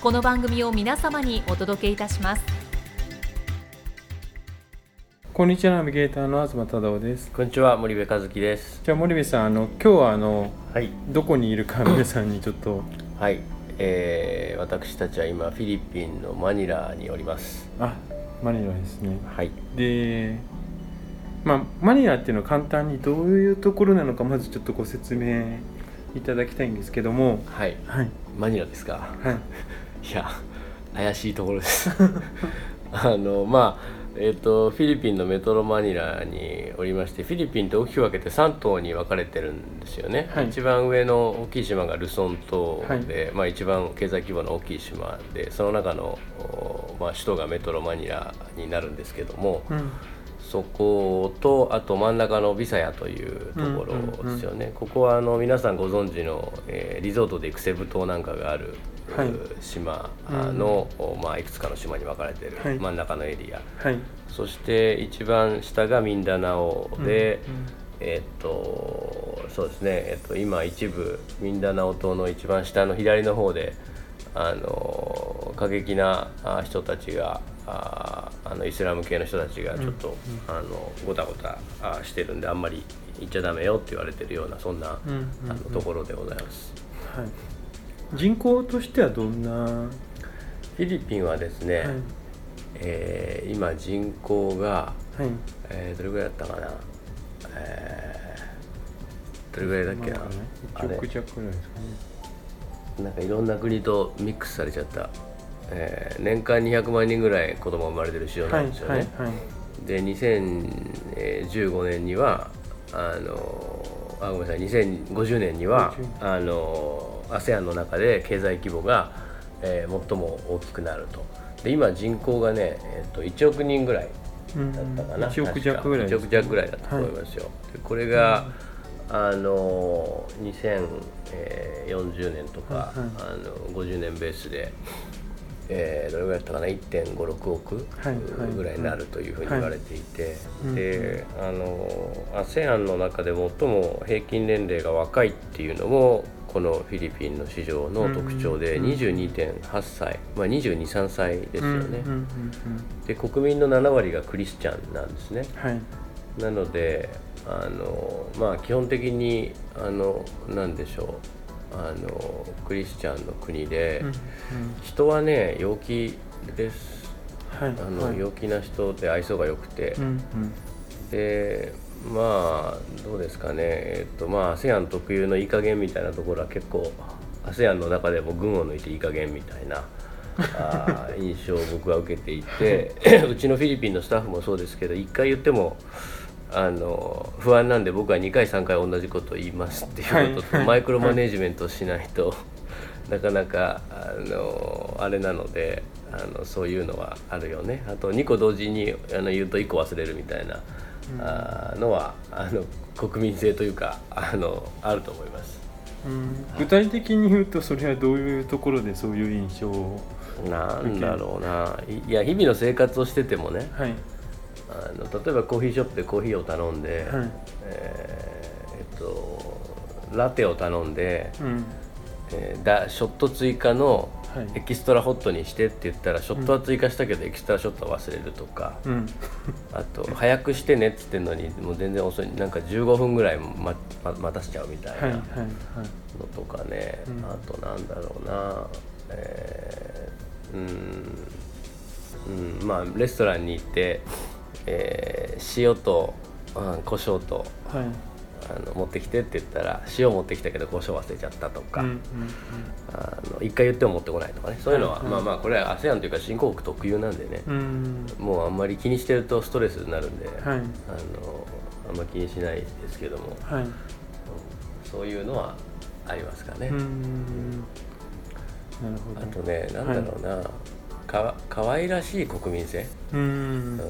この番組を皆様にお届けいたします。こんにちはナビゲーターの東忠夫です。こんにちは森部和樹です。じゃあ森部さんあの今日はあのはいどこにいるか皆さんにちょっと はい、えー、私たちは今フィリピンのマニラにおります。あマニラですね。はい。でまあマニラっていうのは簡単にどういうところなのかまずちょっとご説明いただきたいんですけども。はい。はい。マニラですか？はいいや怪しいところです。あのまあえっ、とフィリピンのメトロマニラにおりましてフィリピンって大きく分けて3島に分かれてるんですよね、はい。一番上の大きい島がルソン島で、まあ、一番経済規模の大きい島でその中の、おまあ、首都がメトロマニラになるんですけども、うんそことあと真ん中のビサヤというところですよね、ここはあの皆さんご存知の、えーリゾートで行くセブ島なんかがある、はい。う島の、まあ、いくつかの島に分かれてる、はい。真ん中のエリア。はい。そして一番下がミンダナオで、うん。えっとそうですね、えっと、今一部ミンダナオ島の一番下の左の方であの過激なあ人たちがああのイスラム系の人たちがちょっと、あのごたごたあしてるんであんまり行っちゃダメよって言われてるようなそんな、うんうんあのところでございます。はい。人口としてはどんな？はフィリピンはですね、い。えー今人口が、はい。えーどれぐらいだったかな、えーどれぐらいだっけな、まああね。1億れ弱ぐらいですかね。なんかいろんな国とミックスされちゃった、えー年間200万人ぐらい子供が生まれてる市場はいなんですよね、はいはいで2015年にはあのあごめんなさい。2050年には50あの ASEAN の中で経済規模が、えー最も大きくなると。で今人口がね、えっと1億人ぐらいうんだったかな、1億弱ぐらい1億弱ぐらいだったと思いますよ、でこれが、あの2040年とか、はいあの50年ベースで、えーどれぐらいだったかな？1.56億ぐらいになるというふうに言われていて、はい。であの ASEAN の中で最も平均年齢が若いっていうのもこのフィリピンの市場の特徴でうんうん22.8歳、まあ、223歳ですよね。で国民の7割がクリスチャンなんですね。うんはい。なのであのまあ基本的にあのなんでしょうあのクリスチャンの国で、うんうん。人はね陽気です。はいあの、はい。陽気な人で愛想が良くて、うんうん。でまあどうですかね。えっとまあ ASEAN 特有のいい加減みたいなところは結構 ASEAN の中でも群を抜いていい加減みたいな あー印象を僕は受けていて うちのフィリピンのスタッフもそうですけど1回言ってもあの不安なんで僕は2回3回同じことを言いますっていうことと、はい。マイクロマネジメントをしないと、なかなかあのあれなのであのそういうのはあるよね。あと2個同時にあの言うと1個忘れるみたいな、あのはあの国民性というかあのあると思います。うん。具体的に言うとそれはどういうところでそういう印象をなんだろうな。いいや日々の生活をしててもねはいあの例えばコーヒーショップでコーヒーを頼んで、はい。えーえっとラテを頼んで、うん。えーだショット追加のはい。エキストラホットにしてって言ったらショットは追加したけどエキストラショットは忘れるとか、うん。あと早くしてねっつってんのにもう全然遅い。なんか15分ぐらいまま待たせちゃうみたいはいはいなはい。のとかね、うん。あとなんだろうな。えーうーん。まあ、レストランに行って、えー塩と、うん、胡椒とはい。あの持ってきてって言ったら塩持ってきたけど胡椒忘れちゃったとか、うんうんあの一回言っても持ってこないとかね。そういうのは、はいはい。まあまあこれは ASEAN というか新興国特有なんでね、うん。うんもうあんまり気にしてるとストレスになるんで、はい。あのあんま気にしないですけども、はい。うんそういうのはありますかね、うん。なるほど。あとねなんだろうな、かわ可愛らしい国民性、うん。う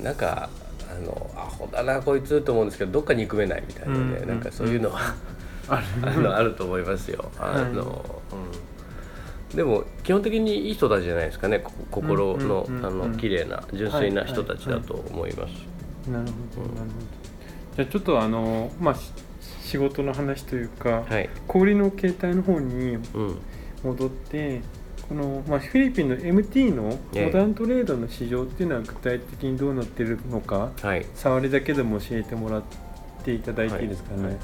ん。なんかあのアホだなこいつと思うんですけどどっか憎めないみたいなね、うん。なんかそういうのは、あのあると思いますよ。あはい。の、うん、でも基本的にいい人たちじゃないですかね。こ心の、うんうんうんあのうん綺麗な純粋な人たちだと思います。なるほどなるほど。じゃあちょっとあのまあし仕事の話というか、はい。氷の携帯の方にうん。戻ってこの、まあ、フィリピンの MT のええ Modern Trade の市場っていうのは具体的にどうなってるのかはい。触りだけでも教えてもらっていただいていいですかね。はい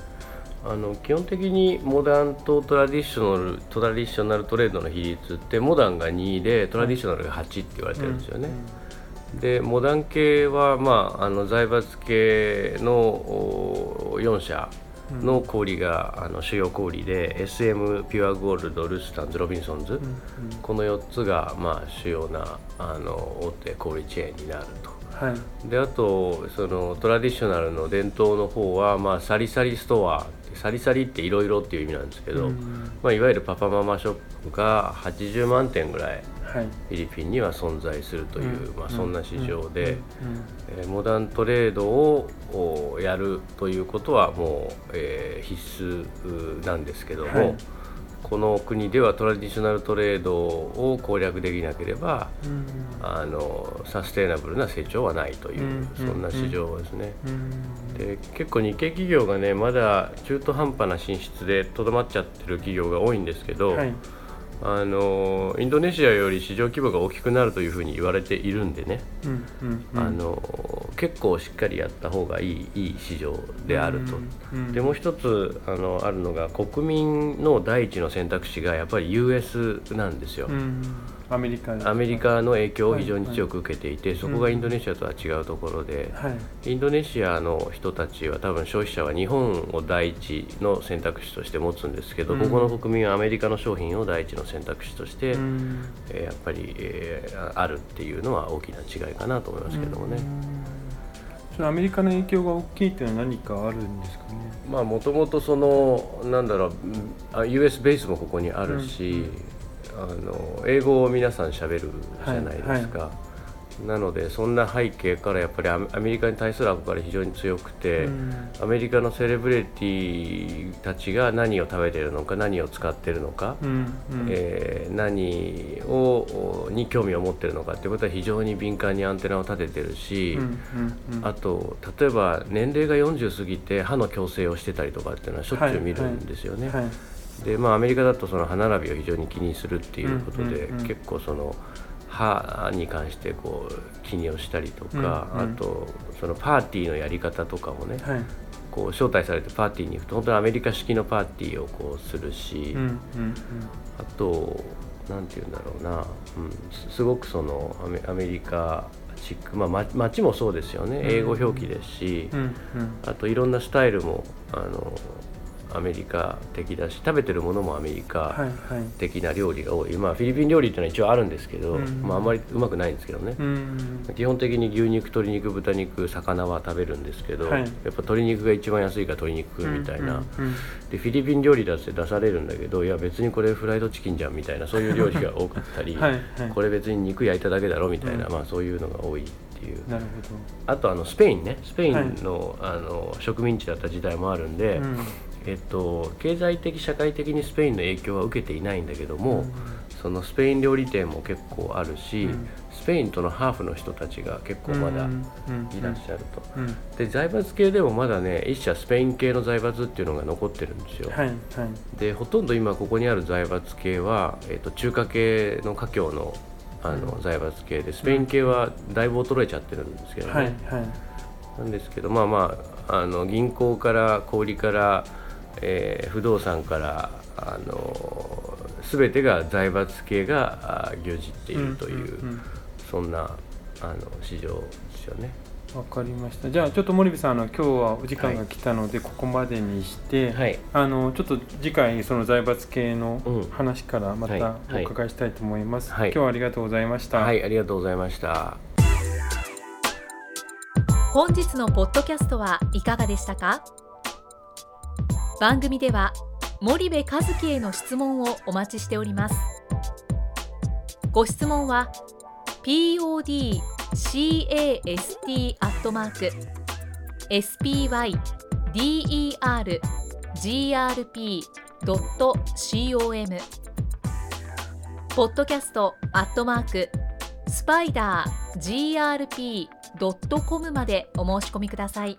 あの基本的に Modern と Traditional Traditional Trade の比率って Modern が2で Traditional が8って言われてるんですよね。で Modern 系は、まあ、あの財閥系のお4社の小売が、あの主要小売で SM Puregold、Rustan's、Robinsons、この4つが、まあ、主要なあの大手氷チェーンになると。はい。であとそのトラディショナルの伝統の方は、まあ、サリサリストアサリサリっていろいろっていう意味なんですけど、うん。まあ、いわゆるパパママショップが80万店ぐらいはい。フィリピンには存在するという、まあ、そんな市場で、えーモダントレードをおやるということはもう、えー必須うなんですけども、はいこの国ではトラディショナルトレードを攻略できなければうん。あのサステイナブルな成長はないという、うんそんな市場ですね。うんで結構日系企業がねまだ中途半端な進出でとどまっちゃってる企業が多いんですけど、はい。あのインドネシアより市場規模が大きくなるというふうに言われているんでね、あの結構しっかりやった方がいいいい市場であると。うんうん。でもう一つあのあるのが国民の第一の選択肢がやっぱり US なんですよ。うんアメリカ。ですかアメリカの影響を非常にはい強く受けていて、そこがインドネシアとは違うところで、はい。インドネシアの人たちは多分消費者は日本を第一の選択肢として持つんですけど、うん。ここの国民はアメリカの商品を第一の選択肢として、うん。えーやっぱり、えーああるっていうのは大きな違いかなと思いますけどもね。うんそのアメリカの影響が大きいっていうのは何かあるんですかね？まあもともとそのなんだろう US ベースもここにあるし、あの英語を皆さん喋るじゃないですか、なのでそんな背景からやっぱりアメリカに対する憧れ非常に強くて、うん。アメリカのセレブリティたちが何を食べてるのか何を使ってるのか、うんうん。えー何をに興味を持ってるのかっていうことは非常に敏感にアンテナを立ててるし、うんうんうん。あと例えば年齢が40過ぎて歯の矯正をしてたりとかっていうのはしょっちゅう見るんですよね。はい。でまあアメリカだとその歯並びを非常に気にするっていうことで、うんうんうん。結構その歯に関してこう気にをしたりとか、うんうん。あとそのパーティーのやり方とかもね、はい。こう招待されてパーティーに行くと本当にアメリカ式のパーティーをこうするし、うんうんうん。あとなんて言うんだろうな、うん、すすごくそのアメリカチック、まあ、ま街もそうですよね。英語表記ですし、うんうん。あといろんなスタイルもあのアメリカ的だし食べてるものもアメリはいカはい。的な料理が多い、まあ、フィリピン料理っていうのは一応あるんですけど、うん。まあ、あんまりうまくないんですけどね、うん基本的に牛肉鶏肉豚肉魚は食べるんですけど、はい。やっぱ鶏肉が一番安いから鶏肉みたいな、でフィリピン料理だって出されるんだけどいや別にこれフライドチキンじゃんみたいなそういう料理が多かったり、はいはい。これ別に肉焼いただけだろみたいな、うん。まあ、そういうのが多いっていう。あとあのスペインね。スペインの,、あの植民地だった時代もあるんで、うんえっと、経済的社会的にスペインの影響は受けていないんだけども、そのスペイン料理店も結構あるし、うん。スペインとのハーフの人たちが結構まだうん。いらっしゃると。うん。で財閥系でもまだね一社スペイン系の財閥っていうのが残ってるんですよ。はいはい。でほとんど今ここにある財閥系は、えっと中華系の華僑のあの財閥系でスペイン系はだいぶ衰えちゃってるんですけどね。はいはい。なんですけどまあまああの銀行から小売から、えー不動産からあの全てが財閥系があ牛耳っているという、んんそんなあの市場ですよね。わかりました。じゃあちょっと森部さんあの今日はお時間が来たのでここまでにして、はい。あのちょっと次回その財閥系のうん。話からまたはい。お伺いしたいと思います、はい。今日はありがとうございました、はい、ありがとうございました。本日のポッドキャストはいかがでしたか？番組では森部一樹への質問をお待ちしております。ご質問は podcast アットマーク spydergrp.com ポッドキャストアットマークスパイダー grp.com までお申し込みください。